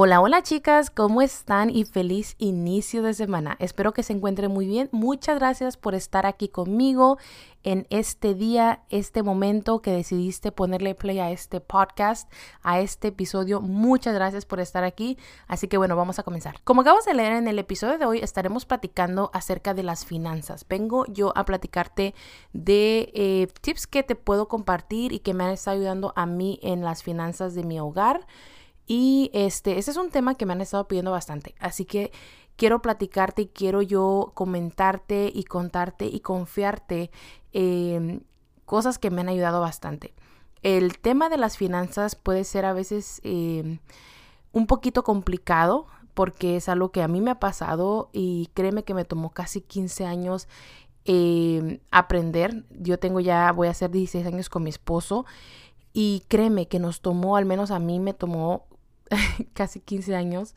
Hola, hola chicas, ¿cómo están? Y feliz inicio de semana. Espero que se encuentren muy bien. Muchas gracias por estar aquí conmigo en este día, este momento que decidiste ponerle play a este podcast, a este episodio. Muchas gracias por estar aquí. Así que bueno, vamos a comenzar. Como acabas de leer en el episodio de hoy, estaremos platicando acerca de las finanzas. Vengo yo a platicarte de eh, tips que te puedo compartir y que me han estado ayudando a mí en las finanzas de mi hogar. Y este, ese es un tema que me han estado pidiendo bastante. Así que quiero platicarte y quiero yo comentarte y contarte y confiarte em, cosas que me han ayudado bastante. El tema de las finanzas puede ser a veces em, un poquito complicado porque es algo que a mí me ha pasado y créeme que me tomó casi 15 años em, aprender. Yo tengo ya, voy a hacer 16 años con mi esposo y créeme que nos tomó, al menos a mí me tomó casi 15 años,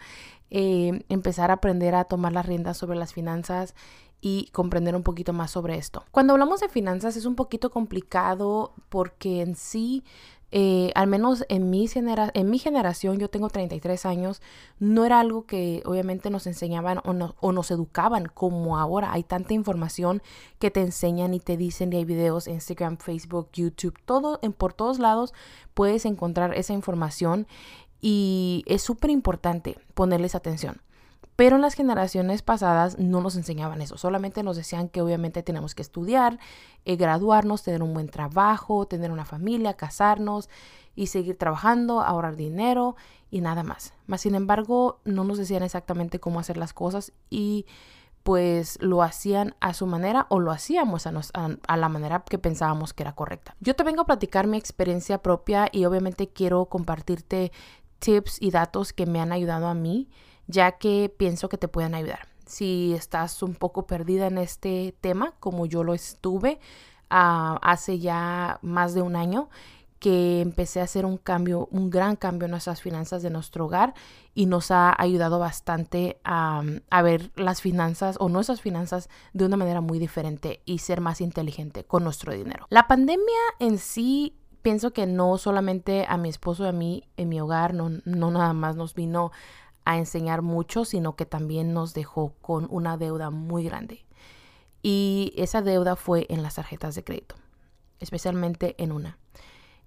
eh, empezar a aprender a tomar las riendas sobre las finanzas y comprender un poquito más sobre esto. Cuando hablamos de finanzas es un poquito complicado porque en sí eh, al menos en mi, en mi generación, yo tengo 33 años, no era algo que obviamente nos enseñaban o, o, nos educaban como ahora. Hay tanta información que te enseñan y te dicen y hay videos Instagram, Facebook, YouTube, todo, en, por todos lados puedes encontrar esa información y es súper importante ponerles atención. Pero en las generaciones pasadas no nos enseñaban eso, solamente nos decían que obviamente tenemos que estudiar, eh, graduarnos, tener un buen trabajo, tener una familia, casarnos y seguir trabajando, ahorrar dinero y nada más. Más sin embargo, no nos decían exactamente cómo hacer las cosas y pues lo hacían a su manera o lo hacíamos a, a, la manera que pensábamos que era correcta. Yo te vengo a platicar mi experiencia propia y obviamente quiero compartirte tips y datos que me han ayudado a mí, ya que pienso que te pueden ayudar. Si estás un poco perdida en este tema, como yo lo estuve ah, hace ya más de un año, que empecé a hacer un cambio, un gran cambio en nuestras finanzas de nuestro hogar y nos ha ayudado bastante a, a, ver las finanzas o nuestras finanzas de una manera muy diferente y ser más inteligente con nuestro dinero. La pandemia en sí pienso que no solamente a mi esposo y a mí en mi hogar, no, no nada más nos vino a enseñar mucho, sino que también nos dejó con una deuda muy grande. Y esa deuda fue en las tarjetas de crédito, especialmente en una.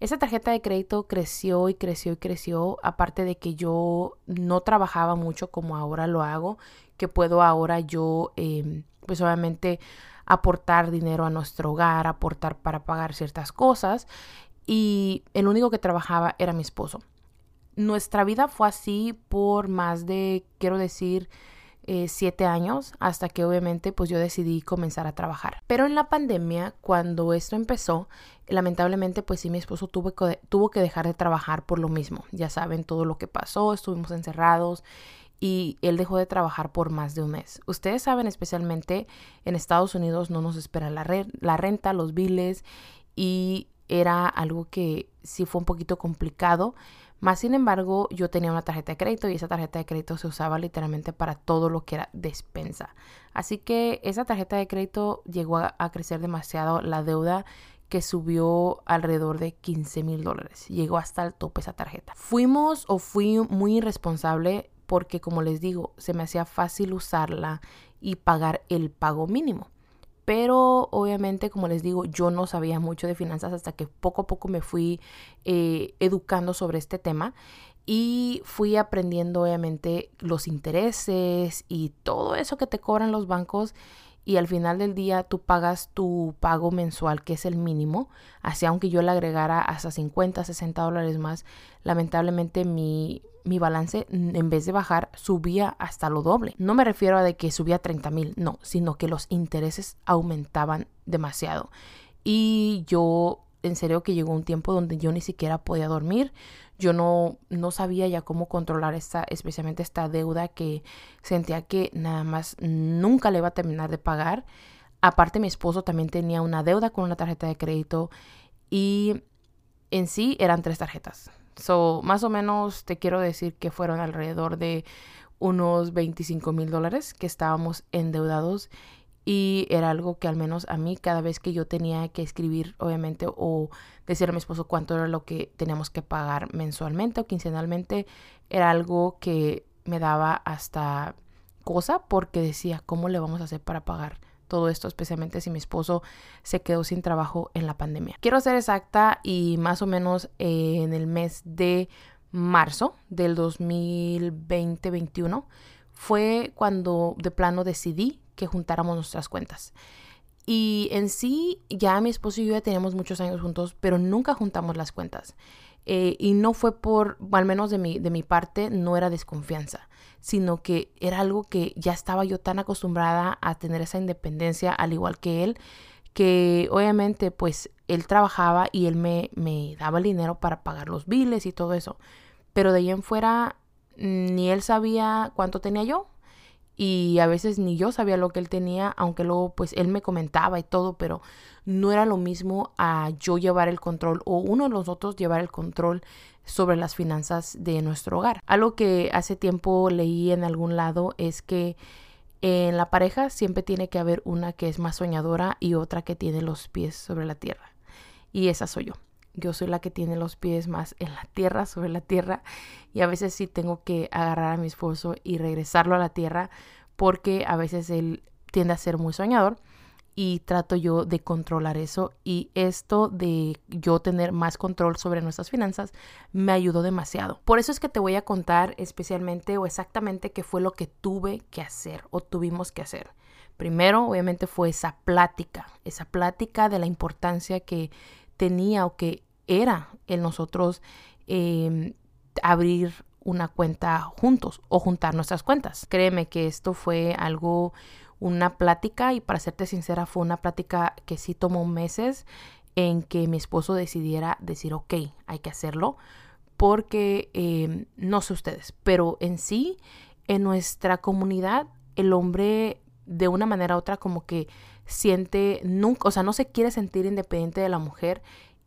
Esa tarjeta de crédito creció y creció y creció, aparte de que yo no trabajaba mucho como ahora lo hago, que puedo ahora yo, em, pues obviamente, aportar dinero a nuestro hogar, aportar para pagar ciertas cosas y el único que trabajaba era mi esposo. Nuestra vida fue así por más de, quiero decir, eh, siete años hasta que obviamente pues yo decidí comenzar a trabajar. Pero en la pandemia, cuando esto empezó, lamentablemente pues sí mi esposo tuvo que, tuvo que dejar de trabajar por lo mismo. Ya saben todo lo que pasó, estuvimos encerrados y él dejó de trabajar por más de un mes. Ustedes saben especialmente en Estados Unidos no nos espera la, la renta, los biles y era algo que sí fue un poquito complicado. Más sin embargo, yo tenía una tarjeta de crédito y esa tarjeta de crédito se usaba literalmente para todo lo que era despensa. Así que esa tarjeta de crédito llegó a, crecer demasiado. La deuda que subió alrededor de 15 mil dólares. Llegó hasta el tope esa tarjeta. Fuimos o fui muy irresponsable porque, como les digo, se me hacía fácil usarla y pagar el pago mínimo. Pero obviamente, como les digo, yo no sabía mucho de finanzas hasta que poco a poco me fui eh, educando sobre este tema y fui aprendiendo obviamente los intereses y todo eso que te cobran los bancos y al final del día tú pagas tu pago mensual que es el mínimo, así aunque yo le agregara hasta 50, 60 dólares más, lamentablemente mi, mi balance en vez de bajar subía hasta lo doble. No me refiero a de que subía 30 mil, no, sino que los intereses aumentaban demasiado. Y yo en serio que llegó un tiempo donde yo ni siquiera podía dormir. Yo no, no sabía ya cómo controlar esta, especialmente esta deuda que sentía que nada más nunca le iba a terminar de pagar. Aparte mi esposo también tenía una deuda con una tarjeta de crédito y en sí eran tres tarjetas. So, más o menos te quiero decir que fueron alrededor de unos 25 mil dólares que estábamos endeudados y era algo que al menos a mí cada vez que yo tenía que escribir obviamente o decirle a mi esposo cuánto era lo que teníamos que pagar mensualmente o quincenalmente era algo que me daba hasta cosa porque decía cómo le vamos a hacer para pagar todo esto, especialmente si mi esposo se quedó sin trabajo en la pandemia. Quiero ser exacta y más o menos en el mes de marzo del 2020-21 fue cuando de plano decidí que juntáramos nuestras cuentas. Y en sí, ya mi esposo y yo ya teníamos muchos años juntos, pero nunca juntamos las cuentas. Eh, y no fue por, al menos de mi, de mi parte, no era desconfianza, sino que era algo que ya estaba yo tan acostumbrada a tener esa independencia, al igual que él, que obviamente pues él trabajaba y él me, me daba el dinero para pagar los biles y todo eso. Pero de ahí en fuera, ni él sabía cuánto tenía yo, y a veces ni yo sabía lo que él tenía, aunque luego pues él me comentaba y todo, pero no era lo mismo a yo llevar el control o uno de los otros llevar el control sobre las finanzas de nuestro hogar. Algo que hace tiempo leí en algún lado es que en la pareja siempre tiene que haber una que es más soñadora y otra que tiene los pies sobre la tierra. Y esa soy yo yo soy la que tiene los pies más en la tierra, sobre la tierra, y a veces sí tengo que agarrar a mi esposo y regresarlo a la tierra porque a veces él tiende a ser muy soñador y trato yo de controlar eso y esto de yo tener más control sobre nuestras finanzas me ayudó demasiado. Por eso es que te voy a contar especialmente o exactamente qué fue lo que tuve que hacer o tuvimos que hacer. Primero, obviamente, fue esa plática, esa plática de la importancia que tenía o que era en nosotros em, abrir una cuenta juntos o juntar nuestras cuentas. Créeme que esto fue algo, una plática y para serte sincera fue una plática que sí tomó meses en que mi esposo decidiera decir, ok, hay que hacerlo, porque em, no sé ustedes, pero en sí, en nuestra comunidad, el hombre de una manera u otra como que siente nunca, o sea, no se quiere sentir independiente de la mujer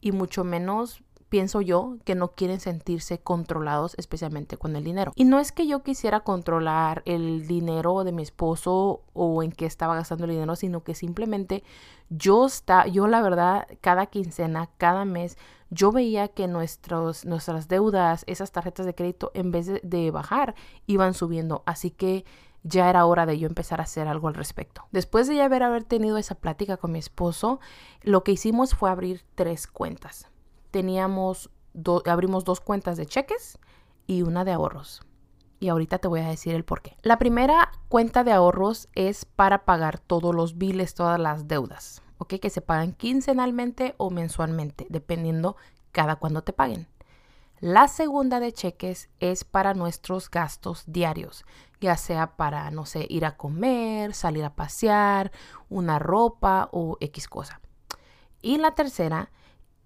y mucho menos pienso yo que no quieren sentirse controlados especialmente con el dinero. Y no es que yo quisiera controlar el dinero de mi esposo o en qué estaba gastando el dinero, sino que simplemente yo está yo la verdad cada quincena, cada mes yo veía que nuestros, nuestras deudas, esas tarjetas de crédito en vez de, de bajar iban subiendo, así que ya era hora de yo empezar a hacer algo al respecto. Después de ya haber, haber tenido esa plática con mi esposo, lo que hicimos fue abrir tres cuentas. Teníamos, abrimos dos cuentas de cheques y una de ahorros. Y ahorita te voy a decir el por qué. La primera cuenta de ahorros es para pagar todos los biles, todas las deudas, ¿ok? Que se pagan quincenalmente o mensualmente, dependiendo cada cuando te paguen. La segunda de cheques es para nuestros gastos diarios, ya sea para, no sé, ir a comer, salir a pasear, una ropa o X cosa. Y la tercera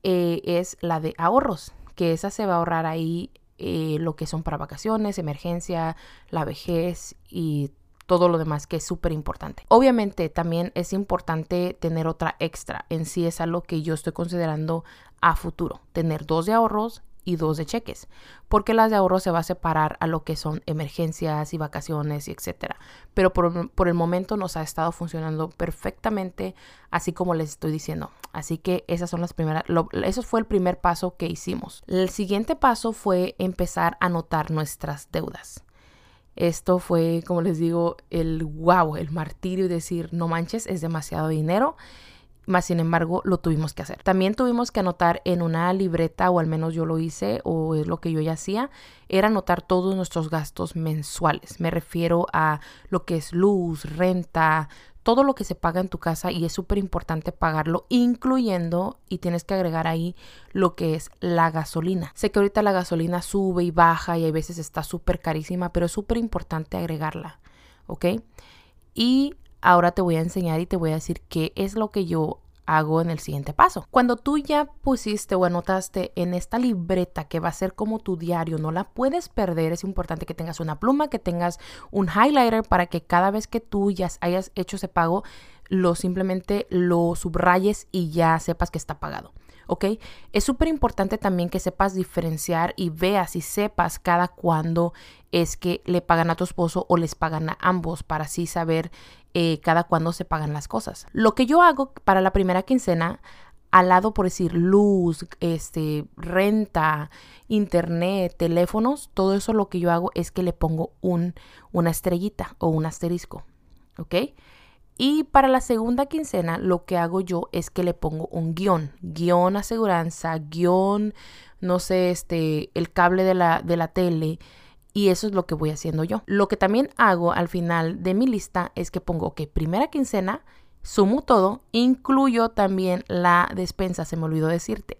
eh, es la de ahorros, que esa se va a ahorrar ahí eh, lo que son para vacaciones, emergencia, la vejez y todo lo demás que es súper importante. Obviamente también es importante tener otra extra. En sí es algo que yo estoy considerando a futuro. Tener dos de ahorros y dos de cheques, porque las de ahorro se va a separar a lo que son emergencias y vacaciones y etcétera. Pero por, el momento nos ha estado funcionando perfectamente, así como les estoy diciendo. Así que esas son las primeras, eso fue el primer paso que hicimos. El siguiente paso fue empezar a anotar nuestras deudas. Esto fue, como les digo, el wow, el martirio y decir, no manches, es demasiado dinero más sin embargo lo tuvimos que hacer. También tuvimos que anotar en una libreta, o al menos yo lo hice, o es lo que yo ya hacía, era anotar todos nuestros gastos mensuales. Me refiero a lo que es luz, renta, todo lo que se paga en tu casa y es súper importante pagarlo, incluyendo, y tienes que agregar ahí lo que es la gasolina. Sé que ahorita la gasolina sube y baja y a veces está súper carísima, pero es súper importante agregarla, ¿ok? Y ahora te voy a enseñar y te voy a decir qué es lo que yo hago en el siguiente paso. Cuando tú ya pusiste o anotaste en esta libreta que va a ser como tu diario, no la puedes perder, es importante que tengas una pluma, que tengas un highlighter para que cada vez que tú ya hayas hecho ese pago, lo simplemente lo subrayes y ya sepas que está pagado. ¿ok? Es súper importante también que sepas diferenciar y veas y sepas cada cuándo es que le pagan a tu esposo o les pagan a ambos para así saber eh, cada cuando se pagan las cosas. Lo que yo hago para la primera quincena, al lado por decir luz, este, renta, internet, teléfonos, todo eso lo que yo hago es que le pongo un, una estrellita o un asterisco, ¿ok? Y para la segunda quincena lo que hago yo es que le pongo un guion, guion aseguranza, guion, no sé, este, el cable de la, de la tele. Y eso es lo que voy haciendo yo. Lo que también hago al final de mi lista es que pongo, ok, primera quincena, sumo todo, incluyo también la despensa, se me olvidó decirte.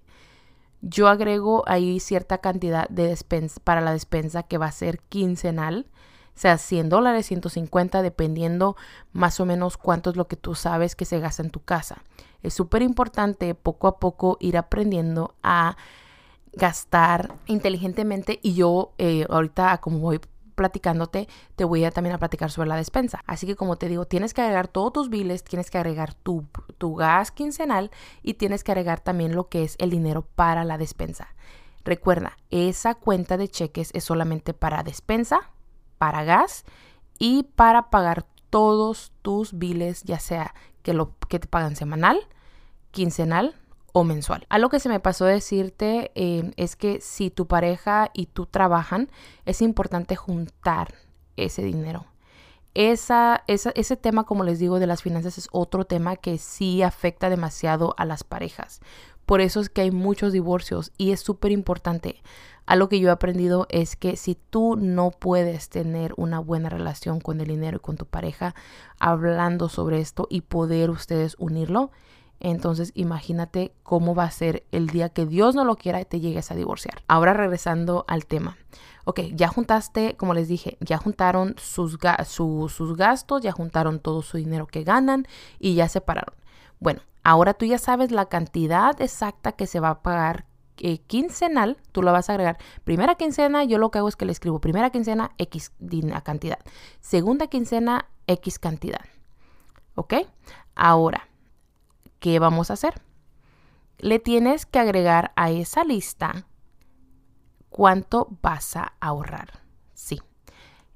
Yo agrego ahí cierta cantidad de despensa para la despensa que va a ser quincenal sea 100 dólares, 150, dependiendo más o menos cuánto es lo que tú sabes que se gasta en tu casa. Es súper importante poco a poco ir aprendiendo a gastar inteligentemente y yo eh, ahorita como voy platicándote, te voy a también a platicar sobre la despensa. Así que como te digo, tienes que agregar todos tus biles, tienes que agregar tu, tu gas quincenal y tienes que agregar también lo que es el dinero para la despensa. Recuerda, esa cuenta de cheques es solamente para despensa, para gas y para pagar todos tus biles, ya sea que, lo, que te pagan semanal, quincenal o mensual. Algo que se me pasó decirte eh, es que si tu pareja y tú trabajan, es importante juntar ese dinero. Esa, ese tema, como les digo, de las finanzas es otro tema que sí afecta demasiado a las parejas. Por eso es que hay muchos divorcios y es súper importante. Algo que yo he aprendido es que si tú no puedes tener una buena relación con el dinero y con tu pareja, hablando sobre esto y poder ustedes unirlo, entonces imagínate cómo va a ser el día que Dios no lo quiera y te llegues a divorciar. Ahora regresando al tema. Ok, ya juntaste, como les dije, ya juntaron sus, sus gastos, ya juntaron todo su dinero que ganan y ya separaron. Bueno, ahora tú ya sabes la cantidad exacta que se va a pagar eh, quincenal, tú lo vas a agregar. Primera quincena, yo lo que hago es que le escribo primera quincena X cantidad. Segunda quincena X cantidad. ¿Ok? Ahora, ¿qué vamos a hacer? Le tienes que agregar a esa lista cuánto vas a ahorrar. Sí.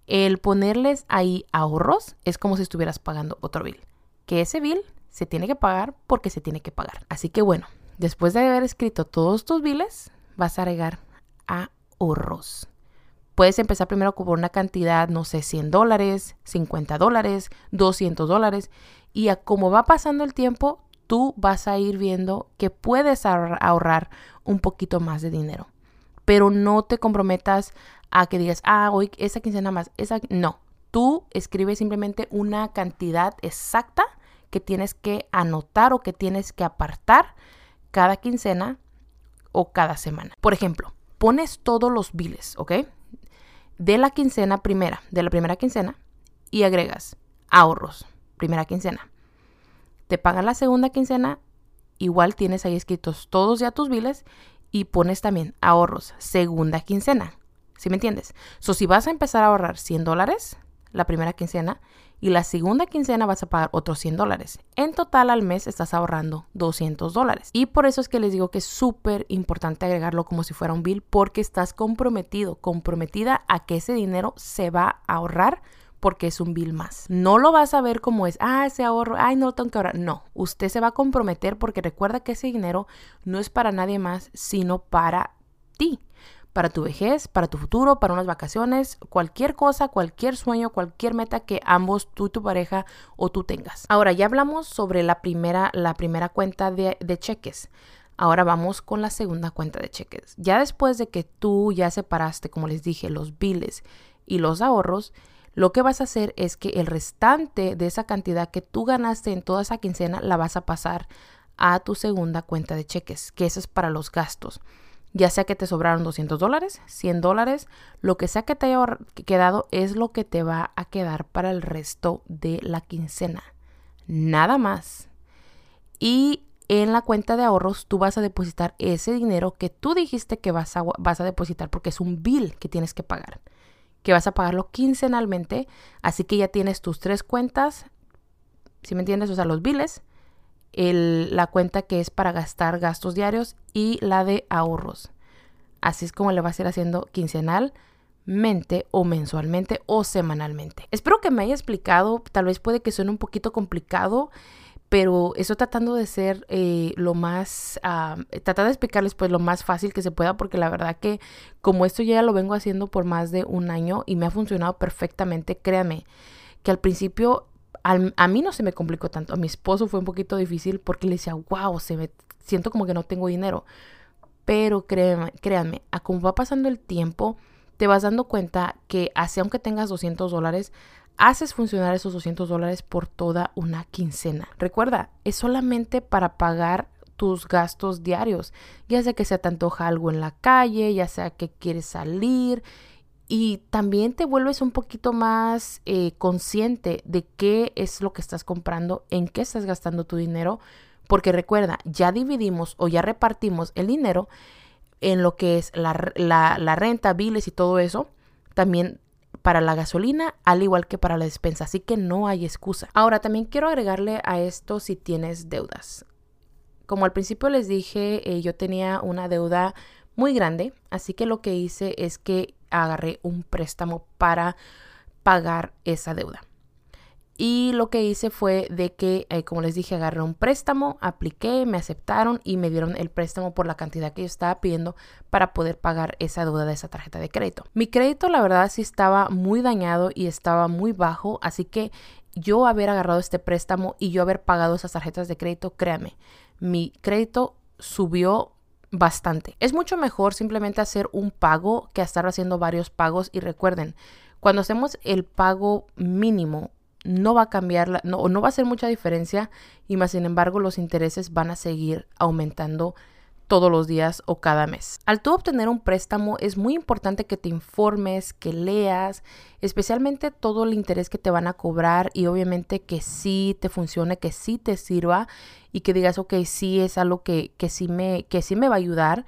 El ponerles ahí ahorros es como si estuvieras pagando otro bill. Que ese bill se tiene que pagar porque se tiene que pagar. Así que bueno, Después de haber escrito todos tus biles, vas a agregar ahorros. Puedes empezar primero con una cantidad, no sé, 100 dólares, 50 dólares, 200 dólares. Y a como va pasando el tiempo, tú vas a ir viendo que puedes ahorrar un poquito más de dinero. Pero no te comprometas a que digas, ah, hoy esa quincena más. Esa... No, tú escribes simplemente una cantidad exacta que tienes que anotar o que tienes que apartar cada quincena o cada semana. Por ejemplo, pones todos los biles, ¿ok? De la quincena primera, de la primera quincena, y agregas ahorros, primera quincena. Te pagan la segunda quincena, igual tienes ahí escritos todos ya tus biles y pones también ahorros, segunda quincena. ¿Sí me entiendes? So, si vas a empezar a ahorrar 100 dólares la primera quincena y la segunda quincena vas a pagar otros 100 dólares. En total al mes estás ahorrando 200 dólares. Y por eso es que les digo que es súper importante agregarlo como si fuera un bill porque estás comprometido, comprometida a que ese dinero se va a ahorrar porque es un bill más. No lo vas a ver como es, ah, ese ahorro, ay, no lo tengo que ahorrar. No, usted se va a comprometer porque recuerda que ese dinero no es para nadie más, sino para ti para tu vejez, para tu futuro, para unas vacaciones, cualquier cosa, cualquier sueño, cualquier meta que ambos, tú y tu pareja o tú tengas. Ahora ya hablamos sobre la primera, la primera cuenta de, cheques. Ahora vamos con la segunda cuenta de cheques. Ya después de que tú ya separaste, como les dije, los biles y los ahorros, lo que vas a hacer es que el restante de esa cantidad que tú ganaste en toda esa quincena la vas a pasar a tu segunda cuenta de cheques, que eso es para los gastos ya sea que te sobraron 200 dólares, 100 dólares, lo que sea que te haya quedado es lo que te va a quedar para el resto de la quincena. Nada más. Y en la cuenta de ahorros tú vas a depositar ese dinero que tú dijiste que vas a, vas a depositar porque es un bill que tienes que pagar, que vas a pagarlo quincenalmente. Así que ya tienes tus tres cuentas, si me entiendes, o sea, los biles la cuenta que es para gastar gastos diarios y la de ahorros. Así es como le vas a ir haciendo quincenal, mente o mensualmente o semanalmente. Espero que me haya explicado, tal vez puede que suene un poquito complicado, pero estoy tratando de ser eh, lo más, uh, tratar de explicarles pues lo más fácil que se pueda, porque la verdad que como esto ya lo vengo haciendo por más de un año y me ha funcionado perfectamente, créame que al principio a mí no se me complicó tanto, a mi esposo fue un poquito difícil porque le decía, wow, se me, siento como que no tengo dinero, pero créanme, créanme, a como va pasando el tiempo, te vas dando cuenta que así aunque tengas 200 dólares, haces funcionar esos 200 dólares por toda una quincena. Recuerda, es solamente para pagar tus gastos diarios, ya sea que se te antoja algo en la calle, ya sea que quieres salir y también te vuelves un poquito más eh, consciente de qué es lo que estás comprando, en qué estás gastando tu dinero, porque recuerda, ya dividimos o ya repartimos el dinero en lo que es la, la renta, biles y todo eso. También para la gasolina, al igual que para la despensa, así que no hay excusa. Ahora, también quiero agregarle a esto si tienes deudas. Como al principio les dije, eh, yo tenía una deuda muy grande, así que lo que hice es que agarré un préstamo para pagar esa deuda. Y lo que hice fue de que, eh, como les dije, agarré un préstamo, apliqué, me aceptaron y me dieron el préstamo por la cantidad que yo estaba pidiendo para poder pagar esa deuda de esa tarjeta de crédito. Mi crédito, la verdad, sí estaba muy dañado y estaba muy bajo, así que yo haber agarrado este préstamo y yo haber pagado esas tarjetas de crédito, créame, mi crédito subió bastante. Es mucho mejor simplemente hacer un pago que estar haciendo varios pagos y recuerden, cuando hacemos el pago mínimo no va a cambiar, no, no va a hacer mucha diferencia y más sin embargo los intereses van a seguir aumentando todos los días o cada mes. Al tú obtener un préstamo es muy importante que te informes, que leas, especialmente todo el interés que te van a cobrar y obviamente que sí te funcione, que sí te sirva y que digas, ok, sí es algo que, que, sí, me, que sí me va a ayudar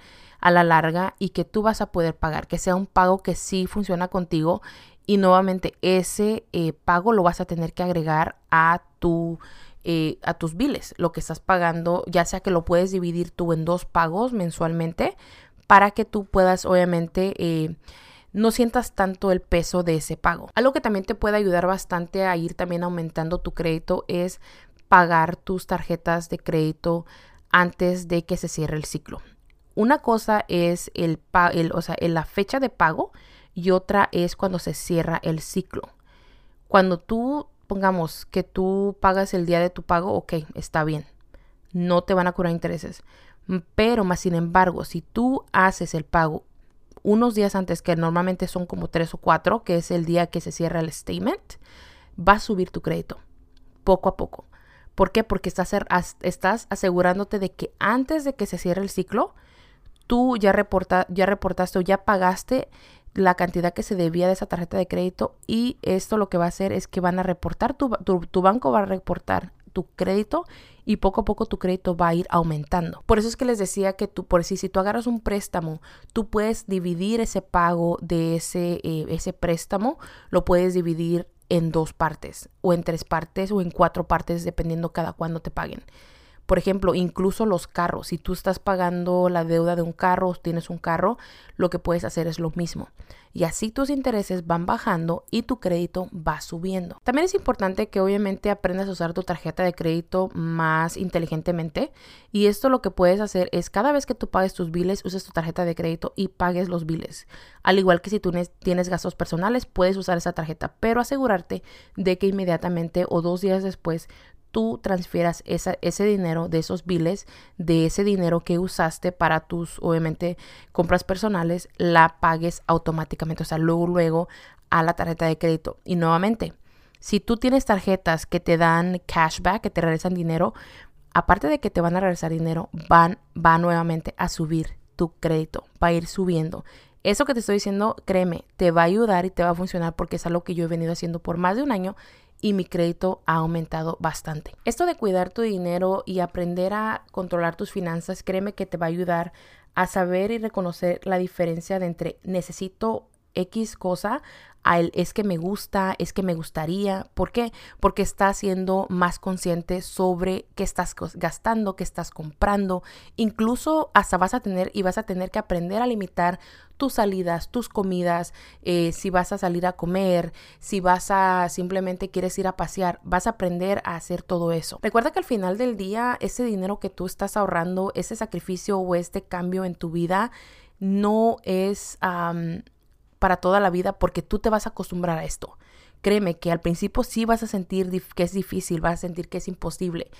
a la larga y que tú vas a poder pagar, que sea un pago que sí funciona contigo y nuevamente ese eh, pago lo vas a tener que agregar a tu eh, a tus biles, lo que estás pagando, ya sea que lo puedes dividir tú en dos pagos mensualmente para que tú puedas obviamente eh, no sientas tanto el peso de ese pago. Algo que también te puede ayudar bastante a ir también aumentando tu crédito es pagar tus tarjetas de crédito antes de que se cierre el ciclo. Una cosa es el, el o sea, la fecha de pago y otra es cuando se cierra el ciclo. Cuando tú, pongamos que tú pagas el día de tu pago, ok, está bien, no te van a curar intereses. Pero más sin embargo, si tú haces el pago unos días antes, que normalmente son como tres o cuatro, que es el día que se cierra el statement, va a subir tu crédito poco a poco. ¿Por qué? Porque estás, estás asegurándote de que antes de que se cierre el ciclo, tú ya, reporta, ya reportaste o ya pagaste la cantidad que se debía de esa tarjeta de crédito y esto lo que va a hacer es que van a reportar, tu, tu, banco va a reportar tu crédito y poco a poco tu crédito va a ir aumentando. Por eso es que les decía que tú, por si, si tú agarras un préstamo, tú puedes dividir ese pago de ese, eh, ese préstamo, lo puedes dividir en dos partes o en tres partes o en cuatro partes dependiendo cada cuándo te paguen. Por ejemplo, incluso los carros. Si tú estás pagando la deuda de un carro o tienes un carro, lo que puedes hacer es lo mismo. Y así tus intereses van bajando y tu crédito va subiendo. También es importante que obviamente aprendas a usar tu tarjeta de crédito más inteligentemente. Y esto lo que puedes hacer es cada vez que tú pagues tus biles, uses tu tarjeta de crédito y pagues los biles. Al igual que si tú tienes gastos personales, puedes usar esa tarjeta, pero asegurarte de que inmediatamente o dos días después tú transfieras ese dinero de esos biles, de ese dinero que usaste para tus, obviamente, compras personales, la pagues automáticamente, o sea, luego, luego a la tarjeta de crédito. Y nuevamente, si tú tienes tarjetas que te dan cashback, que te regresan dinero, aparte de que te van a regresar dinero, van, va nuevamente a subir tu crédito, va a ir subiendo. Eso que te estoy diciendo, créeme, te va a ayudar y te va a funcionar porque es algo que yo he venido haciendo por más de un año y mi crédito ha aumentado bastante. Esto de cuidar tu dinero y aprender a controlar tus finanzas, créeme que te va a ayudar a saber y reconocer la diferencia de entre necesito X cosa a él es que me gusta, es que me gustaría. ¿Por qué? Porque estás siendo más consciente sobre qué estás gastando, qué estás comprando. Incluso hasta vas a tener y vas a tener que aprender a limitar tus salidas, tus comidas, eh, si vas a salir a comer, si vas a simplemente quieres ir a pasear, vas a aprender a hacer todo eso. Recuerda que al final del día, ese dinero que tú estás ahorrando, ese sacrificio o este cambio en tu vida, no es para toda la vida porque tú te vas a acostumbrar a esto. Créeme que al principio sí vas a sentir que es difícil, vas a sentir que es imposible,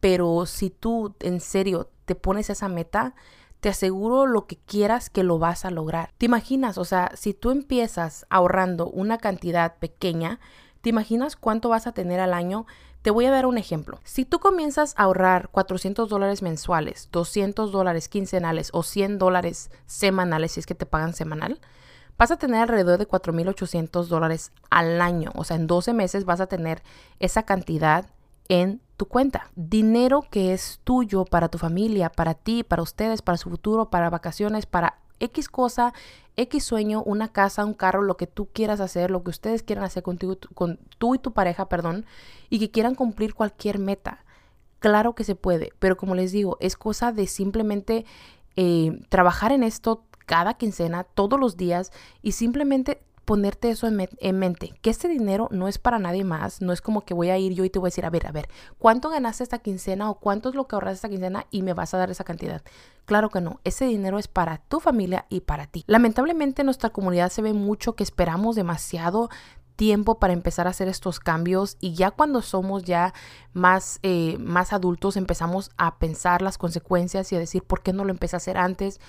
pero si tú en serio te pones esa meta, te aseguro lo que quieras que lo vas a lograr. ¿Te imaginas? O sea, si tú empiezas ahorrando una cantidad pequeña, ¿te imaginas cuánto vas a tener al año? Te voy a dar un ejemplo. Si tú comienzas a ahorrar 400 dólares mensuales, 200 dólares quincenales o 100 dólares semanales, si es que te pagan semanal, vas a tener alrededor de 4.800 dólares al año. O sea, en 12 meses vas a tener esa cantidad en tu cuenta. Dinero que es tuyo para tu familia, para ti, para ustedes, para su futuro, para vacaciones, para X cosa, X sueño, una casa, un carro, lo que tú quieras hacer, lo que ustedes quieran hacer contigo, con tú y tu pareja, perdón, y que quieran cumplir cualquier meta. Claro que se puede, pero como les digo, es cosa de simplemente eh, trabajar en esto cada quincena, todos los días y simplemente ponerte eso en, mente, que este dinero no es para nadie más, no es como que voy a ir yo y te voy a decir, a ver, a ver, ¿cuánto ganaste esta quincena o cuánto es lo que ahorraste esta quincena y me vas a dar esa cantidad? Claro que no, ese dinero es para tu familia y para ti. Lamentablemente en nuestra comunidad se ve mucho que esperamos demasiado tiempo para empezar a hacer estos cambios y ya cuando somos ya más, eh, más adultos empezamos a pensar las consecuencias y a decir por qué no lo empecé a hacer antes,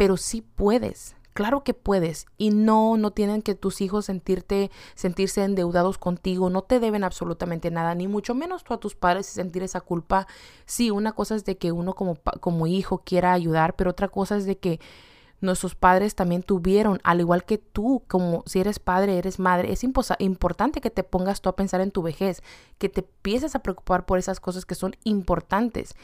pero sí puedes. Claro que puedes y no no tienen que tus hijos sentirte sentirse endeudados contigo, no te deben absolutamente nada, ni mucho menos tú a tus padres sentir esa culpa. Sí, una cosa es de que uno como como hijo quiera ayudar, pero otra cosa es de que nuestros padres también tuvieron, al igual que tú, como si eres padre, eres madre, es importante que te pongas tú a pensar en tu vejez, que te empieces a preocupar por esas cosas que son importantes,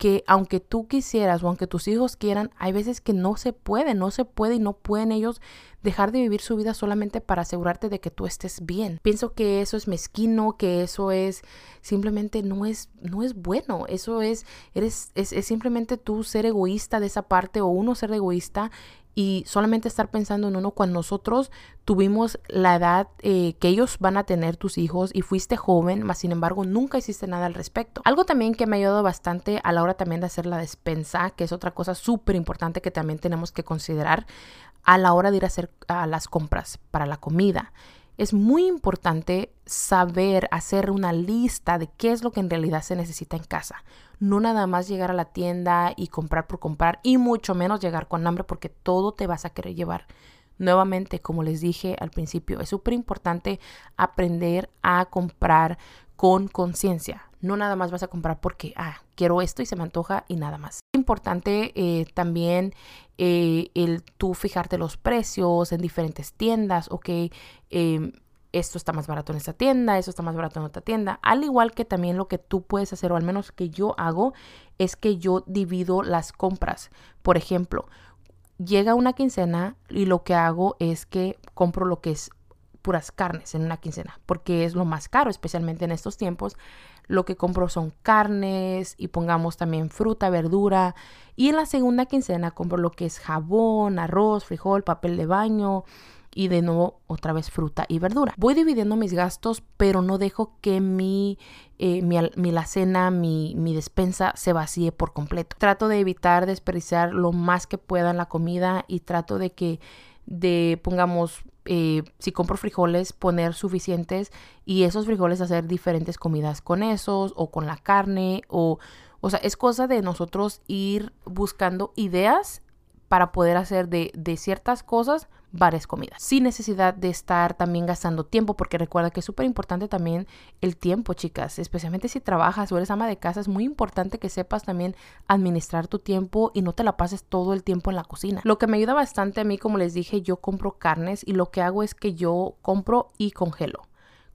que aunque tú quisieras o aunque tus hijos quieran, hay veces que no se puede, no se puede y no pueden ellos dejar de vivir su vida solamente para asegurarte de que tú estés bien. Pienso que eso es mezquino, que eso es simplemente no es no es bueno, eso es eres es, es simplemente tú ser egoísta de esa parte o uno ser egoísta y solamente estar pensando en uno cuando nosotros tuvimos la edad eh, que ellos van a tener tus hijos y fuiste joven, más sin embargo nunca hiciste nada al respecto. Algo también que me ha ayudado bastante a la hora también de hacer la despensa, que es otra cosa súper importante que también tenemos que considerar a la hora de ir a hacer a las compras para la comida es muy importante saber hacer una lista de qué es lo que en realidad se necesita en casa. No nada más llegar a la tienda y comprar por comprar y mucho menos llegar con hambre porque todo te vas a querer llevar. Nuevamente, como les dije al principio, es súper importante aprender a comprar con conciencia. No nada más vas a comprar porque, ah, quiero esto y se me antoja y nada más. Importante eh, también eh, el tú fijarte los precios en diferentes tiendas, ok, em, esto está más barato en esta tienda, esto está más barato en otra tienda. Al igual que también lo que tú puedes hacer, o al menos que yo hago, es que yo divido las compras. Por ejemplo, llega una quincena y lo que hago es que compro lo que es puras carnes en una quincena, porque es lo más caro, especialmente en estos tiempos. Lo que compro son carnes y pongamos también fruta, verdura. Y en la segunda quincena compro lo que es jabón, arroz, frijol, papel de baño y de nuevo otra vez fruta y verdura. Voy dividiendo mis gastos, pero no dejo que mi, eh, mi, mi la cena, mi, mi, despensa se vacíe por completo. Trato de evitar desperdiciar lo más que pueda en la comida y trato de que de pongamos eh, si compro frijoles, poner suficientes y esos frijoles hacer diferentes comidas con esos o con la carne o, o sea, es cosa de nosotros ir buscando ideas para poder hacer de, de ciertas cosas varias comidas, sin necesidad de estar también gastando tiempo, porque recuerda que es súper importante también el tiempo, chicas, especialmente si trabajas o eres ama de casa, es muy importante que sepas también administrar tu tiempo y no te la pases todo el tiempo en la cocina. Lo que me ayuda bastante a mí, como les dije, yo compro carnes y lo que hago es que yo compro y congelo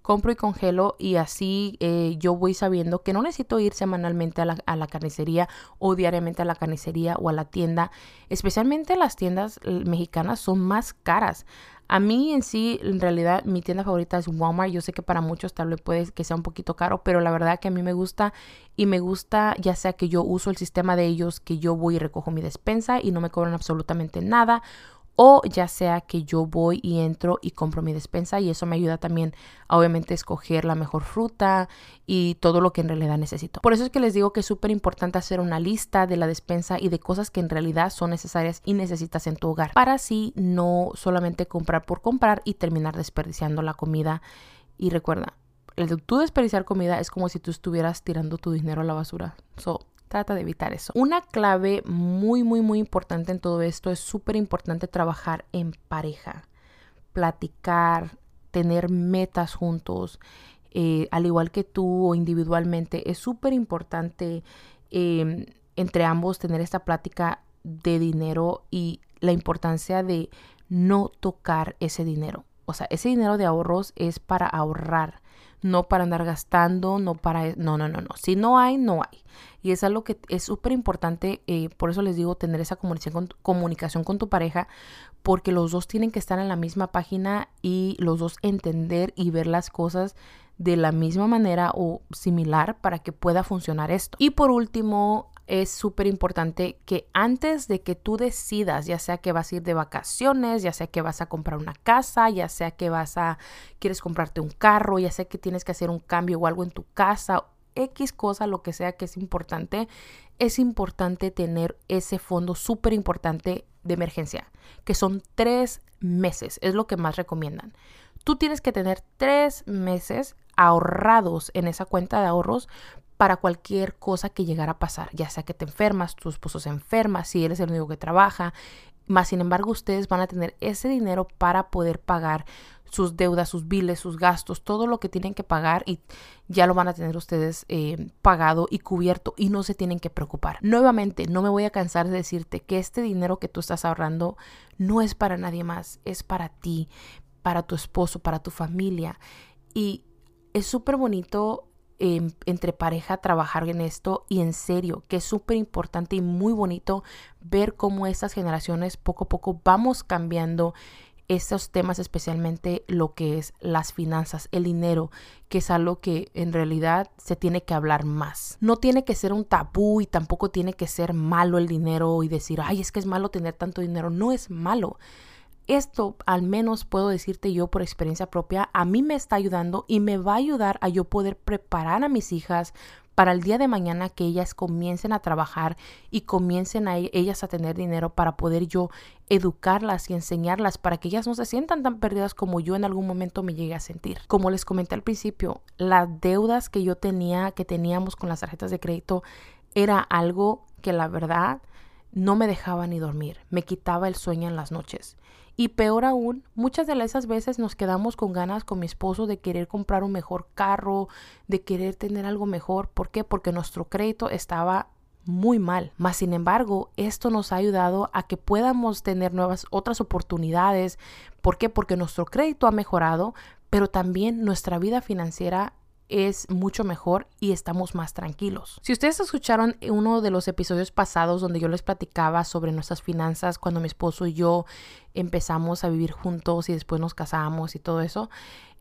compro y congelo y así eh, yo voy sabiendo que no necesito ir semanalmente a la, a la, carnicería o diariamente a la carnicería o a la tienda. Especialmente las tiendas mexicanas son más caras. A mí en sí, en realidad, mi tienda favorita es Walmart. Yo sé que para muchos tal vez puede que sea un poquito caro, pero la verdad que a mí me gusta y me gusta ya sea que yo uso el sistema de ellos, que yo voy y recojo mi despensa y no me cobran absolutamente nada o ya sea que yo voy y entro y compro mi despensa y eso me ayuda también a obviamente escoger la mejor fruta y todo lo que en realidad necesito. Por eso es que les digo que es súper importante hacer una lista de la despensa y de cosas que en realidad son necesarias y necesitas en tu hogar para así no solamente comprar por comprar y terminar desperdiciando la comida. Y recuerda, el de tú desperdiciar comida es como si tú estuvieras tirando tu dinero a la basura. So, trata de evitar eso. Una clave muy, muy, muy importante en todo esto es súper importante trabajar en pareja, platicar, tener metas juntos, eh, al igual que tú o individualmente. Es súper importante em, entre ambos tener esta plática de dinero y la importancia de no tocar ese dinero. O sea, ese dinero de ahorros es para ahorrar no para andar gastando, no para... No, no, no, no. Si no hay, no hay. Y es algo que es súper importante, eh, por eso les digo, tener esa comunicación con, comunicación con tu pareja, porque los dos tienen que estar en la misma página y los dos entender y ver las cosas de la misma manera o similar para que pueda funcionar esto. Y por último, es súper importante que antes de que tú decidas, ya sea que vas a ir de vacaciones, ya sea que vas a comprar una casa, ya sea que vas a, quieres comprarte un carro, ya sea que tienes que hacer un cambio o algo en tu casa, X cosa, lo que sea que es importante, es importante tener ese fondo súper importante de emergencia, que son tres meses, es lo que más recomiendan. Tú tienes que tener tres meses ahorrados en esa cuenta de ahorros para cualquier cosa que llegara a pasar, ya sea que te enfermas, tu esposo se enferma, si eres el único que trabaja, más sin embargo ustedes van a tener ese dinero para poder pagar sus deudas, sus biles, sus gastos, todo lo que tienen que pagar y ya lo van a tener ustedes eh, pagado y cubierto y no se tienen que preocupar. Nuevamente, no me voy a cansar de decirte que este dinero que tú estás ahorrando no es para nadie más, es para ti, para tu esposo, para tu familia y es súper bonito Em, entre pareja trabajar en esto y en serio, que es súper importante y muy bonito ver cómo estas generaciones poco a poco vamos cambiando estos temas, especialmente lo que es las finanzas, el dinero, que es algo que en realidad se tiene que hablar más. No tiene que ser un tabú y tampoco tiene que ser malo el dinero y decir, ay, es que es malo tener tanto dinero. No es malo. Esto, al menos puedo decirte yo por experiencia propia, a mí me está ayudando y me va a ayudar a yo poder preparar a mis hijas para el día de mañana que ellas comiencen a trabajar y comiencen a e-, ellas a tener dinero para poder yo educarlas y enseñarlas para que ellas no se sientan tan perdidas como yo en algún momento me llegué a sentir. Como les comenté al principio, las deudas que yo tenía, que teníamos con las tarjetas de crédito, era algo que la verdad no me dejaba ni dormir, me quitaba el sueño en las noches. Y peor aún, muchas de esas veces nos quedamos con ganas con mi esposo de querer comprar un mejor carro, de querer tener algo mejor. ¿Por qué? Porque nuestro crédito estaba muy mal. Más sin embargo, esto nos ha ayudado a que podamos tener nuevas otras oportunidades. ¿Por qué? Porque nuestro crédito ha mejorado, pero también nuestra vida financiera es mucho mejor y estamos más tranquilos. Si ustedes escucharon uno de los episodios pasados donde yo les platicaba sobre nuestras finanzas cuando mi esposo y yo empezamos a vivir juntos y después nos casamos y todo eso,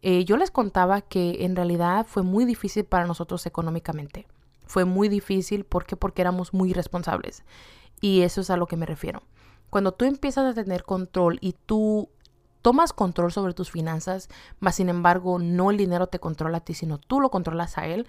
eh, yo les contaba que en realidad fue muy difícil para nosotros económicamente. Fue muy difícil porque porque éramos muy responsables. Y eso es a lo que me refiero. Cuando tú empiezas a tener control y tú tomas control sobre tus finanzas, mas sin embargo no el dinero te controla a ti, sino tú lo controlas a él,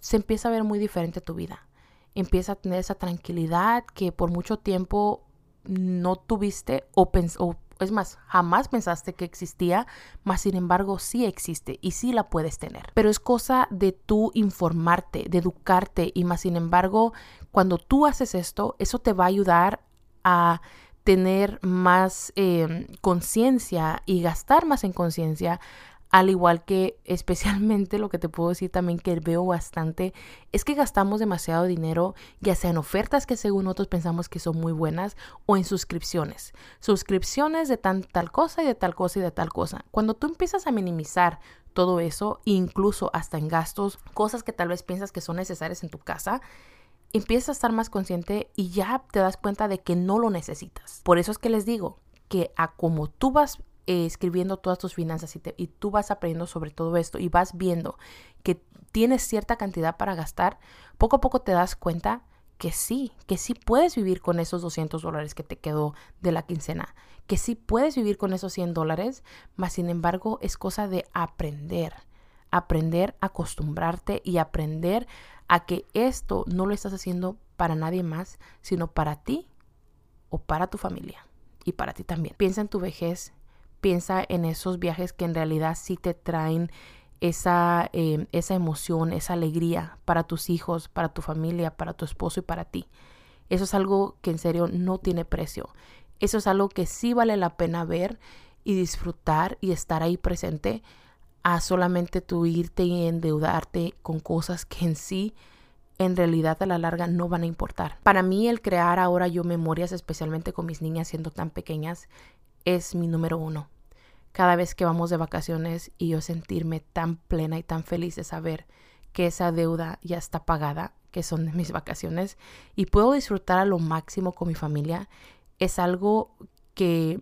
se empieza a ver muy diferente tu vida. Empieza a tener esa tranquilidad que por mucho tiempo no tuviste o, o es más, jamás pensaste que existía, mas sin embargo sí existe y sí la puedes tener. Pero es cosa de tú informarte, de educarte y más sin embargo, cuando tú haces esto, eso te va a ayudar a tener más em, conciencia y gastar más en conciencia, al igual que especialmente lo que te puedo decir también que veo bastante es que gastamos demasiado dinero, ya sea en ofertas que según otros pensamos que son muy buenas o en suscripciones. Suscripciones de tan, tal cosa y de tal cosa y de tal cosa. Cuando tú empiezas a minimizar todo eso, incluso hasta en gastos, cosas que tal vez piensas que son necesarias en tu casa, empiezas a estar más consciente y ya te das cuenta de que no lo necesitas. Por eso es que les digo que a como tú vas eh, escribiendo todas tus finanzas y, y tú vas aprendiendo sobre todo esto y vas viendo que tienes cierta cantidad para gastar, poco a poco te das cuenta que sí, que sí puedes vivir con esos 200 dólares que te quedó de la quincena, que sí puedes vivir con esos 100 dólares, mas sin embargo es cosa de aprender, aprender a acostumbrarte y aprender a que esto no lo estás haciendo para nadie más, sino para ti o para tu familia y para ti también. Piensa en tu vejez, piensa en esos viajes que en realidad sí te traen esa, em, esa emoción, esa alegría para tus hijos, para tu familia, para tu esposo y para ti. Eso es algo que en serio no tiene precio. Eso es algo que sí vale la pena ver y disfrutar y estar ahí presente a solamente tú irte y endeudarte con cosas que en sí en realidad a la larga no van a importar. Para mí el crear ahora yo memorias, especialmente con mis niñas siendo tan pequeñas, es mi número uno cada vez que vamos de vacaciones y yo sentirme tan plena y tan feliz de saber que esa deuda ya está pagada, que son de mis vacaciones, y puedo disfrutar a lo máximo con mi familia, es algo que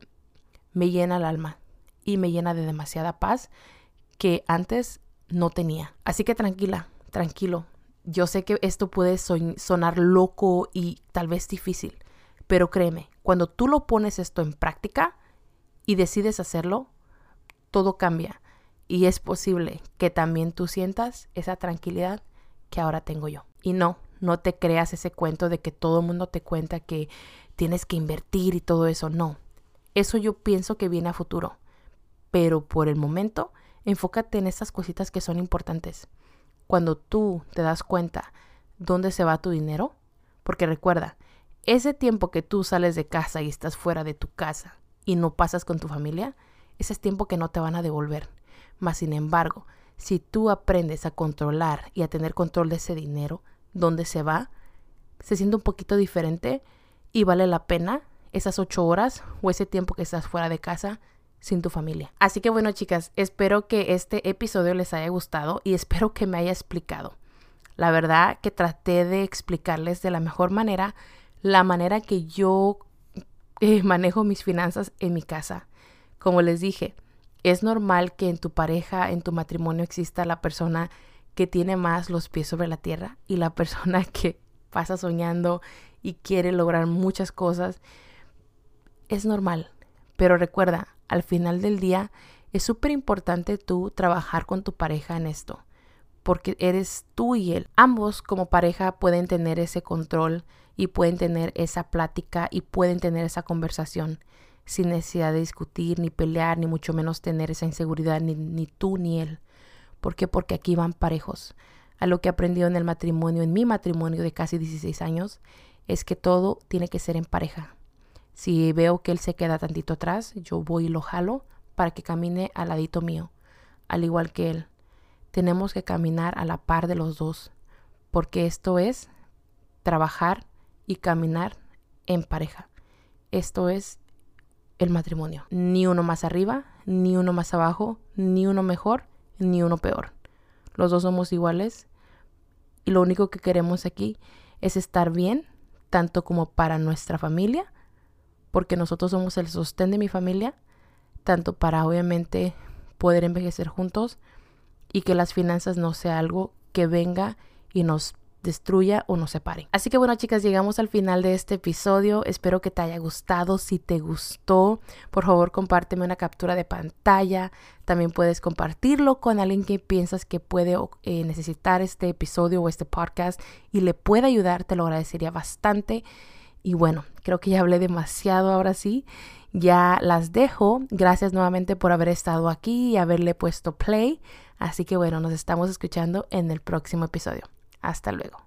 me llena el alma y me llena de demasiada paz que antes no tenía. Así que tranquila, tranquilo. Yo sé que esto puede sonar loco y tal vez difícil, pero créeme, cuando tú lo pones esto en práctica y decides hacerlo, todo cambia y es posible que también tú sientas esa tranquilidad que ahora tengo yo. Y no, no te creas ese cuento de que todo el mundo te cuenta que tienes que invertir y todo eso. No, eso yo pienso que viene a futuro. Pero por el momento, enfócate en esas cositas que son importantes. Cuando tú te das cuenta dónde se va tu dinero, porque recuerda, ese tiempo que tú sales de casa y estás fuera de tu casa y no pasas con tu familia, ese es tiempo que no te van a devolver. Mas, sin embargo, si tú aprendes a controlar y a tener control de ese dinero, dónde se va, se siente un poquito diferente y vale la pena esas ocho horas o ese tiempo que estás fuera de casa sin tu familia. Así que bueno, chicas, espero que este episodio les haya gustado y espero que me haya explicado. La verdad que traté de explicarles de la mejor manera la manera que yo eh, manejo mis finanzas en mi casa. Como les dije, es normal que en tu pareja, en tu matrimonio exista la persona que tiene más los pies sobre la tierra y la persona que pasa soñando y quiere lograr muchas cosas. Es normal, pero recuerda, al final del día es súper importante tú trabajar con tu pareja en esto, porque eres tú y él. Ambos como pareja pueden tener ese control y pueden tener esa plática y pueden tener esa conversación sin necesidad de discutir, ni pelear, ni mucho menos tener esa inseguridad, ni, tú ni él. ¿Por qué? Porque aquí van parejos. A lo que he aprendido en el matrimonio, en mi matrimonio de casi 16 años, es que todo tiene que ser en pareja. Si veo que él se queda tantito atrás, yo voy y lo jalo para que camine al ladito mío, al igual que él. Tenemos que caminar a la par de los dos, porque esto es trabajar y caminar en pareja. Esto es el matrimonio. Ni uno más arriba, ni uno más abajo, ni uno mejor, ni uno peor. Los dos somos iguales y lo único que queremos aquí es estar bien, tanto como para nuestra familia, porque nosotros somos el sostén de mi familia, tanto para obviamente poder envejecer juntos y que las finanzas no sea algo que venga y nos destruya o nos separe. Así que bueno chicas, llegamos al final de este episodio. Espero que te haya gustado. Si te gustó, por favor compárteme una captura de pantalla. También puedes compartirlo con alguien que piensas que puede eh, necesitar este episodio o este podcast y le puede ayudar. Te lo agradecería bastante. Y bueno, creo que ya hablé demasiado ahora sí. Ya las dejo. Gracias nuevamente por haber estado aquí y haberle puesto play. Así que bueno, nos estamos escuchando en el próximo episodio. Hasta luego.